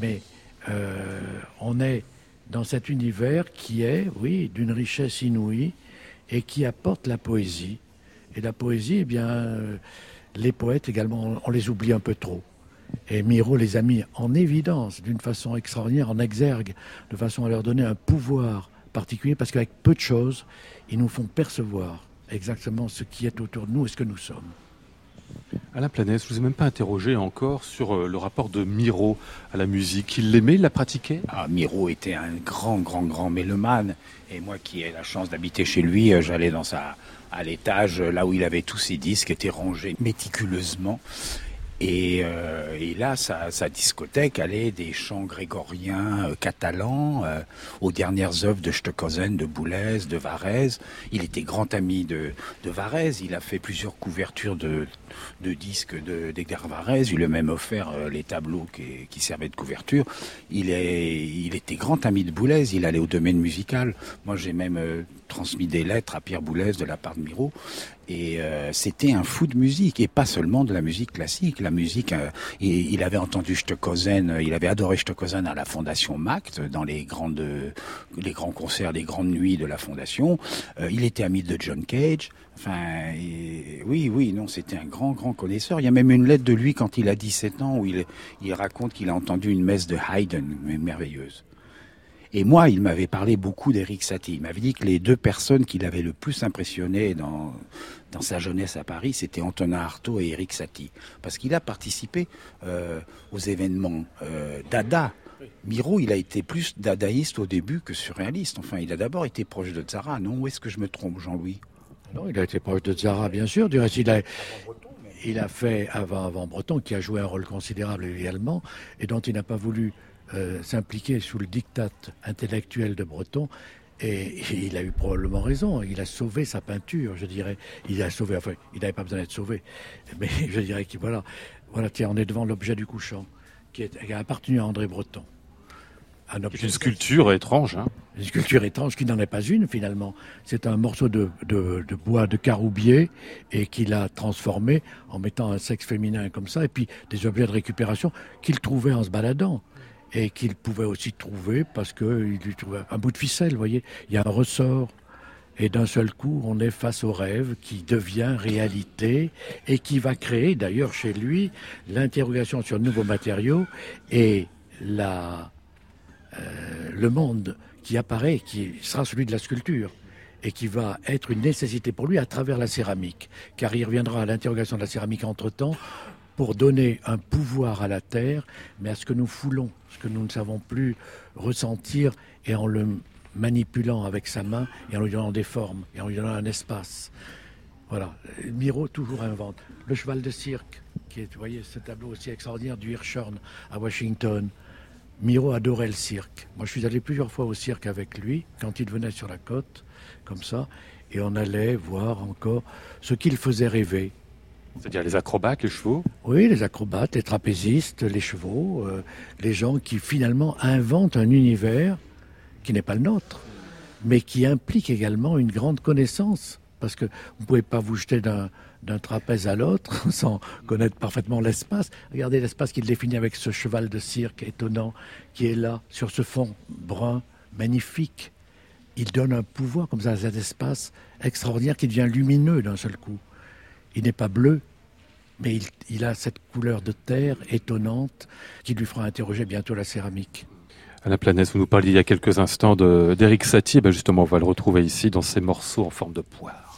Mais euh, on est dans cet univers qui est, oui, d'une richesse inouïe et qui apporte la poésie. Et la poésie, eh bien, euh, les poètes également, on les oublie un peu trop. Et Miro les a mis en évidence d'une façon extraordinaire, en exergue, de façon à leur donner un pouvoir particulier, parce qu'avec peu de choses, ils nous font percevoir exactement ce qui est autour de nous et ce que nous sommes. Alain Planès, je ne vous ai même pas interrogé encore sur euh, le rapport de Miro à la musique. Il l'aimait, il la pratiquait? Ah, Miro était un grand, grand, grand mélomane. Et moi qui ai la chance d'habiter chez lui, euh, j'allais dans sa, à l'étage, là où il avait tous ses disques, étaient rangés méticuleusement. Et, euh, et, là, sa, sa, discothèque allait des chants grégoriens euh, catalans euh, aux dernières œuvres de Stockhausen, de Boulez, de Varese. Il était grand ami de, de Varese. Il a fait plusieurs couvertures de, de disques d'Edgar Varese. Il lui a même offert euh, les tableaux qui, qui, servaient de couverture. Il, est, il était grand ami de Boulez. Il allait au domaine musical. Moi, j'ai même euh, transmis des lettres à Pierre Boulez de la part de Miro. Et euh, c'était un fou de musique, et pas seulement de la musique classique. La musique, euh, il, avait entendu Stockhausen, il avait adoré Stockhausen à la Fondation Macht, dans les grandes, les grands concerts, les grandes nuits de la Fondation. Euh, il était ami de John Cage. Enfin, oui, oui, non, c'était un grand, grand connaisseur. Il y a même une lettre de lui quand il a 17 ans où il, il raconte qu'il a entendu une messe de Haydn, merveilleuse. Et moi, il m'avait parlé beaucoup d'Eric Satie. Il m'avait dit que les deux personnes qui l'avaient le plus impressionné dans, dans sa jeunesse à Paris, c'était Antonin Artaud et Eric Satie. Parce qu'il a participé euh, aux événements euh, Dada. Miro, il a été plus dadaïste au début que surréaliste. Enfin, il a d'abord été proche de Zara, non Où est-ce que je me trompe, Jean-Louis? Non, il a été proche de Zara, bien sûr. Du reste, il a, il a fait avant, avant Breton, qui a joué un rôle considérable également, et dont il n'a pas voulu euh, s'impliquer sous le diktat intellectuel de Breton. Et, il a eu probablement raison. Il a sauvé sa peinture, je dirais. Il a sauvé, enfin, il n'avait pas besoin d'être sauvé. Mais je dirais que voilà, voilà, tiens, on est devant l'objet du couchant, qui, est, qui a appartenu à André Breton. Un objet une sculpture étrange. Hein une sculpture étrange qui n'en est pas une finalement. C'est un morceau de, de, de, bois de caroubier et qu'il a transformé en mettant un sexe féminin comme ça et puis des objets de récupération qu'il trouvait en se baladant et qu'il pouvait aussi trouver parce qu'il lui trouvait un bout de ficelle, vous voyez. Il y a un ressort. Et d'un seul coup, on est face au rêve qui devient réalité et qui va créer, d'ailleurs chez lui, l'interrogation sur de nouveaux matériaux et la, euh, le monde qui apparaît, qui sera celui de la sculpture et qui va être une nécessité pour lui à travers la céramique, car il reviendra à l'interrogation de la céramique entre-temps pour donner un pouvoir à la terre, mais à ce que nous foulons, ce que nous ne savons plus ressentir, et en le manipulant avec sa main, et en lui donnant des formes, et en lui donnant un espace. Voilà. Miro toujours invente. Le cheval de cirque, qui est, vous voyez, ce tableau aussi extraordinaire du Hirschhorn à Washington. Miro adorait le cirque. Moi, je suis allé plusieurs fois au cirque avec lui, quand il venait sur la côte, comme ça, et on allait voir encore ce qu'il faisait rêver. C'est-à-dire les acrobates, les chevaux Oui, les acrobates, les trapézistes, les chevaux, euh, les gens qui finalement inventent un univers qui n'est pas le nôtre, mais qui implique également une grande connaissance. Parce que vous ne pouvez pas vous jeter d'un trapèze à l'autre sans connaître parfaitement l'espace. Regardez l'espace qu'il définit avec ce cheval de cirque étonnant qui est là, sur ce fond brun, magnifique. Il donne un pouvoir comme ça à cet espace extraordinaire qui devient lumineux d'un seul coup. Il n'est pas bleu, mais il, a cette couleur de terre étonnante qui lui fera interroger bientôt la céramique. Alain Planès, vous nous parliez il y a quelques instants d'Éric Satie. Ben justement, on va le retrouver ici dans ces morceaux en forme de poire.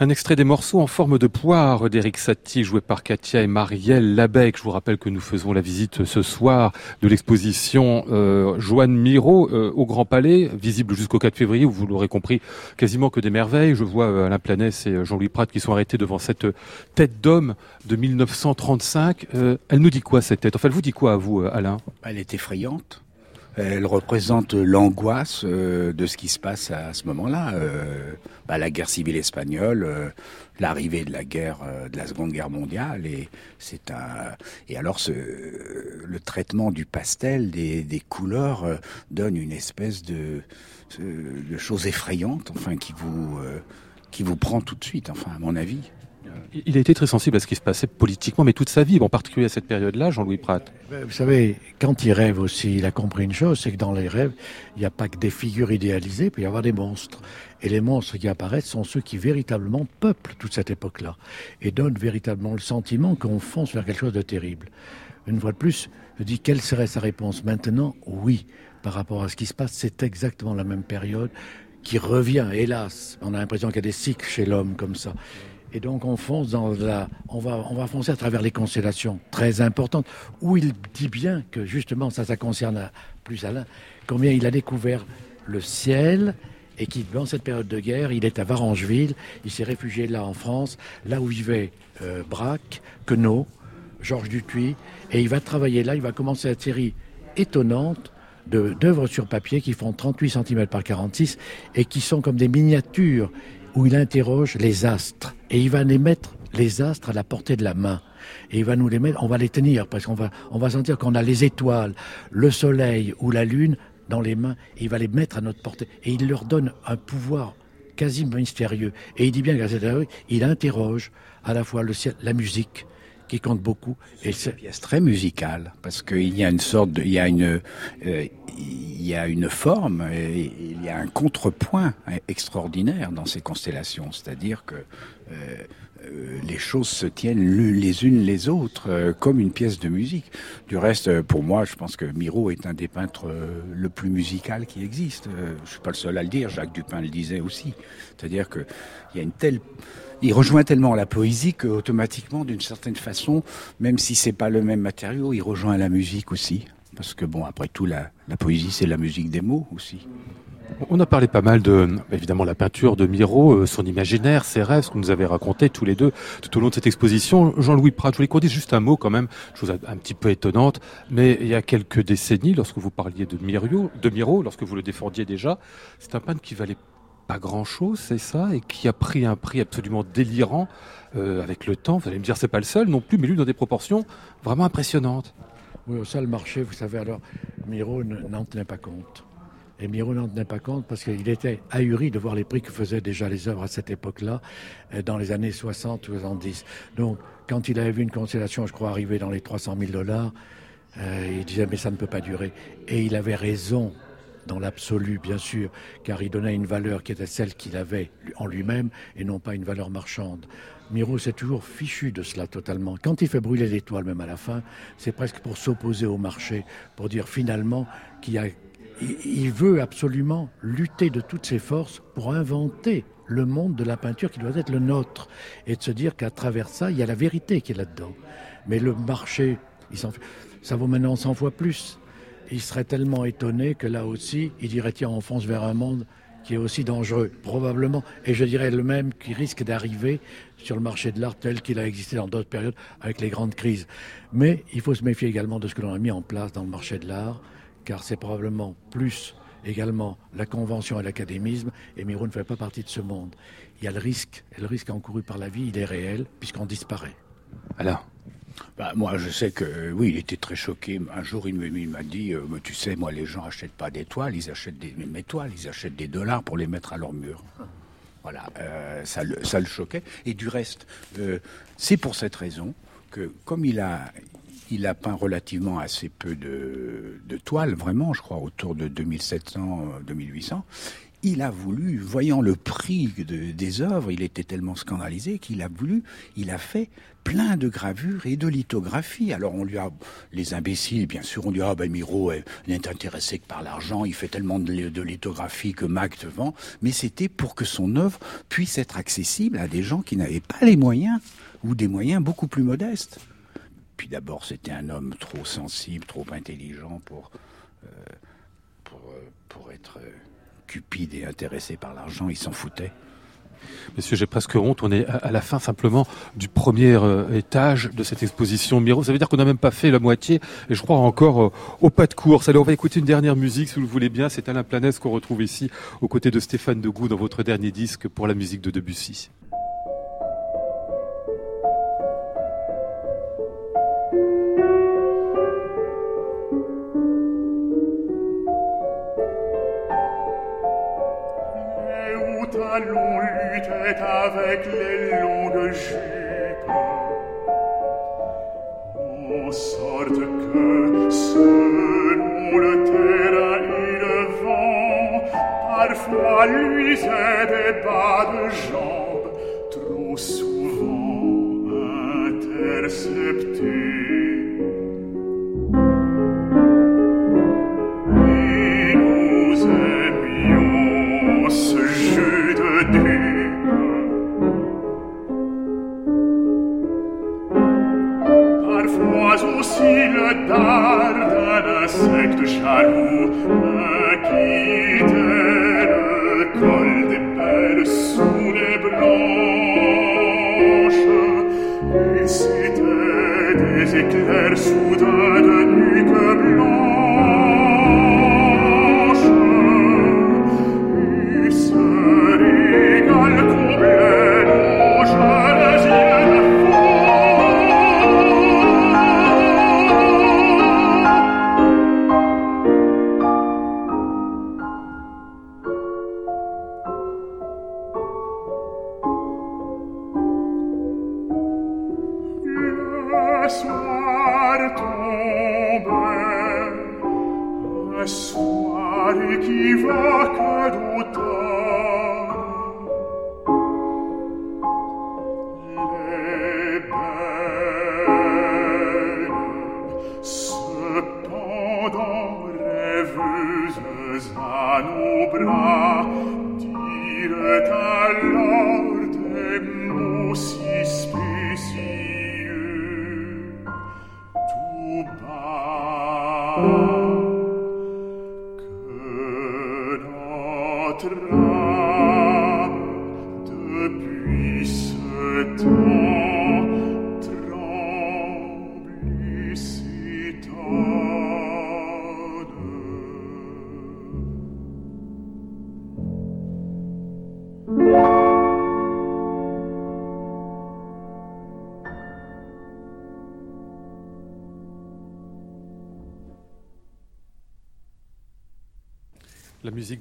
Un extrait des morceaux en forme de poire d'Eric Satie, joué par Katia et Marielle Labec. Je vous rappelle que nous faisons la visite ce soir de l'exposition euh, Joanne Miro euh, au Grand Palais, visible jusqu'au 4 février, vous l'aurez compris, quasiment que des merveilles. Je vois euh, Alain Planès et Jean-Louis Prat qui sont arrêtés devant cette tête d'homme de 1935. elle nous dit quoi cette tête? Enfin, elle vous dit quoi à vous, Alain? Elle est effrayante. Elle représente l'angoisse euh, de ce qui se passe à ce moment-là. Euh, bah, la guerre civile espagnole, euh, l'arrivée de la guerre, de la Seconde Guerre mondiale, et c'est un. Et alors, ce, le traitement du pastel, des, des couleurs, donne une espèce de, de chose effrayante, enfin, qui vous qui vous prend tout de suite, enfin, à mon avis. Il a été très sensible à ce qui se passait politiquement, mais toute sa vie, en particulier à cette période-là, Jean-Louis Pratt. Vous savez, quand il rêve aussi, il a compris une chose, c'est que dans les rêves, il n'y a pas que des figures idéalisées, il peut y avoir des monstres. Et les monstres qui apparaissent sont ceux qui véritablement peuplent toute cette époque-là et donnent véritablement le sentiment qu'on fonce vers quelque chose de terrible. Une fois de plus, je dis quelle serait sa réponse maintenant Oui, par rapport à ce qui se passe, c'est exactement la même période qui revient, hélas. On a l'impression qu'il y a des cycles chez l'homme comme ça. Et donc on fonce dans la, on va, on va foncer à travers les constellations très importantes, où il dit bien que justement ça, ça concerne plus Alain, combien il a découvert le ciel et qui, dans cette période de guerre, il est à Varangeville, il s'est réfugié là en France, là où vivaient euh, Braque, Queneau, Georges Dutuy, et il va travailler là, il va commencer cette série étonnante d'œuvres sur papier qui font 38 cm par 46 et qui sont comme des miniatures où il interroge les astres et il va les mettre les astres à la portée de la main. Et il va nous les mettre, on va les tenir parce qu'on va, on va sentir qu'on a les étoiles, le soleil ou la lune dans les mains et il va les mettre à notre portée. Et il leur donne un pouvoir quasi mystérieux. Et il dit bien qu'à cette il interroge à la fois le ciel, la musique, qui compte beaucoup. Et c'est une pièce très musicale parce qu'il y a une sorte de, il y a une, euh, il y a une forme et il y a un contrepoint extraordinaire dans ces constellations. C'est-à-dire que euh, euh, les choses se tiennent les unes les autres comme une pièce de musique. Du reste, pour moi, je pense que Miro est un des peintres le plus musical qui existe. je suis pas le seul à le dire. Jacques Dupin le disait aussi. C'est-à-dire que il y a une telle il rejoint tellement la poésie qu'automatiquement, d'une certaine façon, même si c'est pas le même matériau, il rejoint la musique aussi. Parce que bon, après tout, la, poésie, c'est la musique des mots aussi. On a parlé pas mal de, évidemment, la peinture de Miro, euh, son imaginaire, ses rêves, ce que nous avez raconté tous les deux tout au long de cette exposition. Jean-Louis Prat, je voulais qu'on dise juste un mot quand même, chose un petit peu étonnante, mais il y a quelques décennies, lorsque vous parliez de Miro, de Miro lorsque vous le défendiez déjà, c'est un peintre qui valait pas grand-chose, c'est ça, et qui a pris un prix absolument délirant euh, avec le temps. Vous allez me dire, c'est pas le seul non plus, mais lui dans des proportions vraiment impressionnantes. Oui, au seul marché, vous savez, alors, Miro n'en tenait pas compte. Et Miro n'en tenait pas compte parce qu'il était ahuri de voir les prix que faisaient déjà les œuvres à cette époque-là, euh, dans les années 60 ou 70. Donc, quand il avait vu une constellation, je crois, arriver dans les 300 000 dollars, euh, il disait, mais ça ne peut pas durer. Et il avait raison dans l'absolu, bien sûr, car il donnait une valeur qui était celle qu'il avait en lui-même et non pas une valeur marchande. Miro s'est toujours fichu de cela totalement. Quand il fait brûler l'étoile, même à la fin, c'est presque pour s'opposer au marché, pour dire finalement qu'il veut absolument lutter de toutes ses forces pour inventer le monde de la peinture qui doit être le nôtre et de se dire qu'à travers ça, il y a la vérité qui est là-dedans. Mais le marché, ça vaut maintenant 100 fois plus il serait tellement étonné que là aussi, il dirait tiens, on fonce vers un monde qui est aussi dangereux, probablement, et je dirais le même qui risque d'arriver sur le marché de l'art tel qu'il a existé dans d'autres périodes avec les grandes crises. Mais il faut se méfier également de ce que l'on a mis en place dans le marché de l'art, car c'est probablement plus également la convention et l'académisme, et Miro ne fait pas partie de ce monde. Il y a le risque, et le risque encouru par la vie, il est réel, puisqu'on disparaît. Alors bah, moi, je sais que oui, il était très choqué. Un jour, il m'a dit, euh, tu sais, moi, les gens achètent pas des toiles, ils achètent des toiles, ils achètent des dollars pour les mettre à leur mur. Voilà, euh, ça, le, ça le choquait. Et du reste, euh, c'est pour cette raison que, comme il a, il a peint relativement assez peu de, de toiles, vraiment, je crois, autour de 2700, 2800, il a voulu, voyant le prix des œuvres, il était tellement scandalisé qu'il a voulu, il a fait plein de gravures et de lithographies. Alors on lui a, les imbéciles, bien sûr, on lui a, ah ben Miro n'est intéressé que par l'argent, il fait tellement de, de lithographie que Mac vend, mais c'était pour que son œuvre puisse être accessible à des gens qui n'avaient pas les moyens ou des moyens beaucoup plus modestes. Puis d'abord, c'était un homme trop sensible, trop intelligent pour, euh, euh, pour être euh, cupide et intéressé par l'argent, il s'en foutait. Messieurs, j'ai presque honte. On est à la fin simplement du premier euh, étage de cette exposition Miro. Ça veut dire qu'on n'a même pas fait la moitié et je crois encore euh, au pas de course. Alors on va écouter une dernière musique si vous le voulez bien. C'est Alain Planès qu'on retrouve ici aux côtés de Stéphane Degout dans votre dernier disque pour la musique de Debussy. Avec les longues jupes en sorte que selon le terrain et le vent parfois luisaient des bas de jambes trop souvent interceptés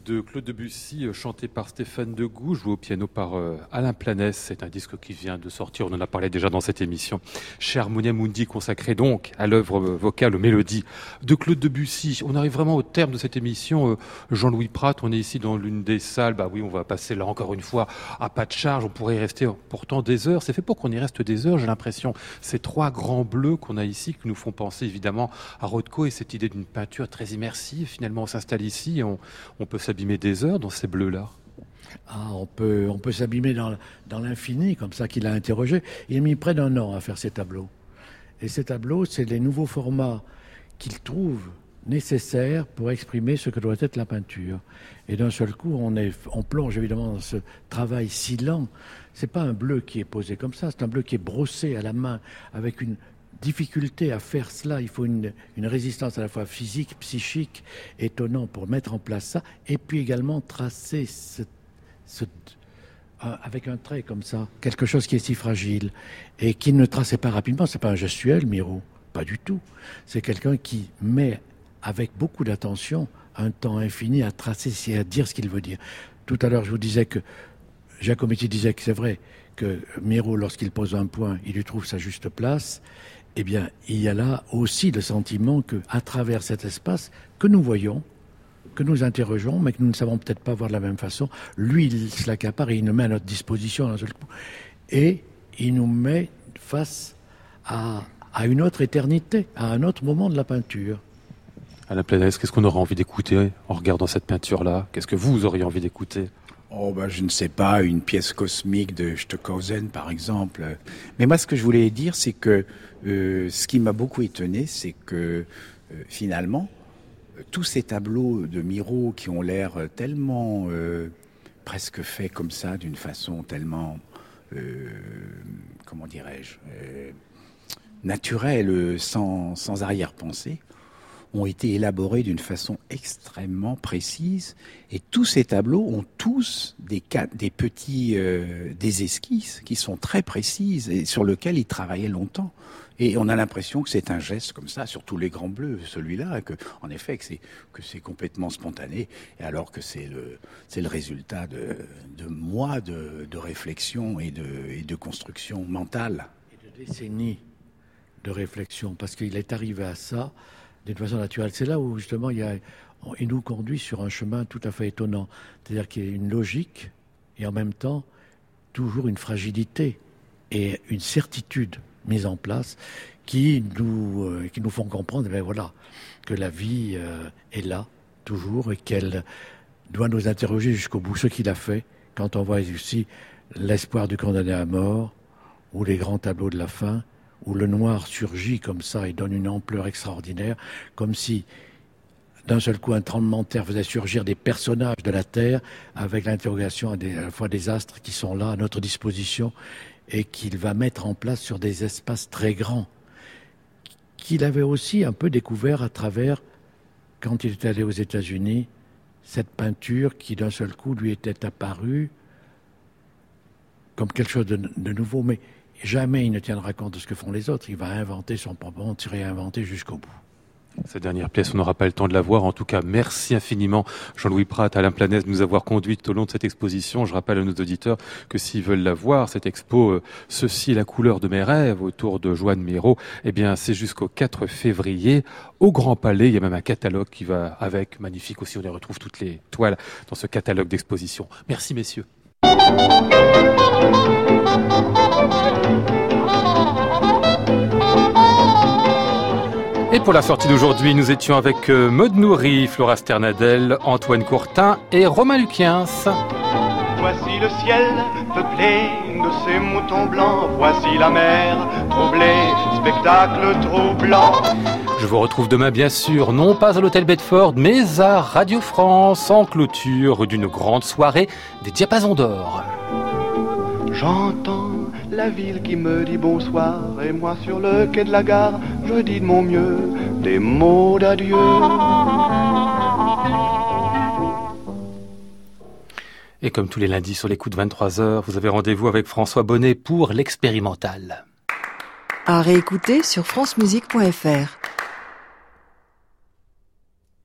de Claude Debussy, euh, chantée par Stéphane Degout, jouée au piano par euh, Alain Planès. C'est un disque qui vient de sortir, on en a parlé déjà dans cette émission. Cher Monia Mundi, consacré donc à l'œuvre euh, vocale, aux mélodies de Claude Debussy. On arrive vraiment au terme de cette émission. Jean-Louis Pratt, on est ici dans l'une des salles. Bah oui, on va passer là encore une fois à pas de charge. On pourrait y rester pourtant des heures. C'est fait pour qu'on y reste des heures, j'ai l'impression. Ces trois grands bleus qu'on a ici, qui nous font penser évidemment à Rothko et cette idée d'une peinture très immersive. Finalement, on s'installe ici et on, peut s'abîmer des heures dans ces bleus-là. Ah, on peut, on peut s'abîmer dans, dans l'infini, comme ça qu'il a interrogé. Il a mis près d'un an à faire ces tableaux. Et ces tableaux, c'est les nouveaux formats qu'il trouve nécessaires pour exprimer ce que doit être la peinture. Et d'un seul coup, on, est, on plonge évidemment dans ce travail si lent. C'est pas un bleu qui est posé comme ça, c'est un bleu qui est brossé à la main avec une difficulté à faire cela. Il faut une, résistance à la fois physique, psychique, étonnant pour mettre en place ça, et puis également tracer ce, avec un trait comme ça, quelque chose qui est si fragile et qui ne traçait pas rapidement. C'est pas un gestuel, Miro, pas du tout. C'est quelqu'un qui met avec beaucoup d'attention un temps infini à tracer et à dire ce qu'il veut dire. Tout à l'heure, je vous disais que Giacometti disait que c'est vrai que Miro, lorsqu'il pose un point, il lui trouve sa juste place eh bien, il y a là aussi le sentiment que, à travers cet espace que nous voyons, que nous interrogeons, mais que nous ne savons peut-être pas voir de la même façon. Lui, il se l'accapare et il nous met à notre disposition d'un seul coup. Et il nous met face à, une autre éternité, à un autre moment de la peinture. Alain Planès, qu'est-ce qu'on aurait envie d'écouter en regardant cette peinture-là? Qu'est-ce que vous auriez envie d'écouter? Oh bah je ne sais pas, une pièce cosmique de Stockhausen par exemple. Mais moi ce que je voulais dire c'est que euh, ce qui m'a beaucoup étonné c'est que euh, finalement tous ces tableaux de Miro qui ont l'air tellement euh, presque faits comme ça d'une façon tellement comment dirais-je naturelle sans, sans arrière-pensée ont été élaborés d'une façon extrêmement précise. Et tous ces tableaux ont tous des, petits euh, des esquisses qui sont très précises et sur lesquelles ils travaillaient longtemps. Et on a l'impression que c'est un geste comme ça surtout les grands bleus celui-là que en effet que c'est complètement spontané alors que c'est le le résultat de, de mois de, de réflexion et de, et de construction mentale. Et de décennies de réflexion, parce qu'il est arrivé à ça d'une façon naturelle. C'est là où justement il, nous conduit sur un chemin tout à fait étonnant. C'est-à-dire qu'il y a une logique et en même temps toujours une fragilité et une certitude mise en place qui nous, euh, qui nous font comprendre ben voilà, que la vie euh, est là toujours et qu'elle doit nous interroger jusqu'au bout. Ce qu'il a fait quand on voit ici l'espoir du condamné à mort ou les grands tableaux de la fin où le noir surgit comme ça et donne une ampleur extraordinaire, comme si d'un seul coup un tremblement de terre faisait surgir des personnages de la Terre avec l'interrogation à, la fois des astres qui sont là à notre disposition et qu'il va mettre en place sur des espaces très grands qu'il avait aussi un peu découvert à travers, quand il est allé aux États-Unis, cette peinture qui d'un seul coup lui était apparue comme quelque chose de, de nouveau, mais jamais il ne tiendra compte de ce que font les autres. Il va inventer son propre monde, se réinventer jusqu'au bout. Cette dernière pièce, on n'aura pas le temps de la voir. En tout cas, merci infiniment Jean-Louis Prat, Alain Planès, de nous avoir conduit tout au long de cette exposition. Je rappelle à nos auditeurs que s'ils veulent la voir, cette expo, euh, Ceci la couleur de mes rêves, autour de Joanne Miro, eh bien, c'est jusqu'au 4 février au Grand Palais. Il y a même un catalogue qui va avec, magnifique aussi. On y retrouve toutes les toiles dans ce catalogue d'exposition. Merci, messieurs. Et pour la sortie d'aujourd'hui, nous étions avec euh, Maud Nourri, Flora Sternadel, Antoine Courtin et Romain Luquiens. Voici le ciel peuplé de ces moutons blancs. Voici la mer troublée, spectacle troublant. Je vous retrouve demain, bien sûr, non pas à l'hôtel Bedford, mais à Radio France, en clôture d'une grande soirée des diapasons d'or. J'entends la ville qui me dit bonsoir et moi sur le quai de la gare, je dis de mon mieux des mots d'adieu. Et comme tous les lundis sur les coups de 23h, vous avez rendez-vous avec François Bonnet pour l'expérimental. À réécouter sur francemusique.fr.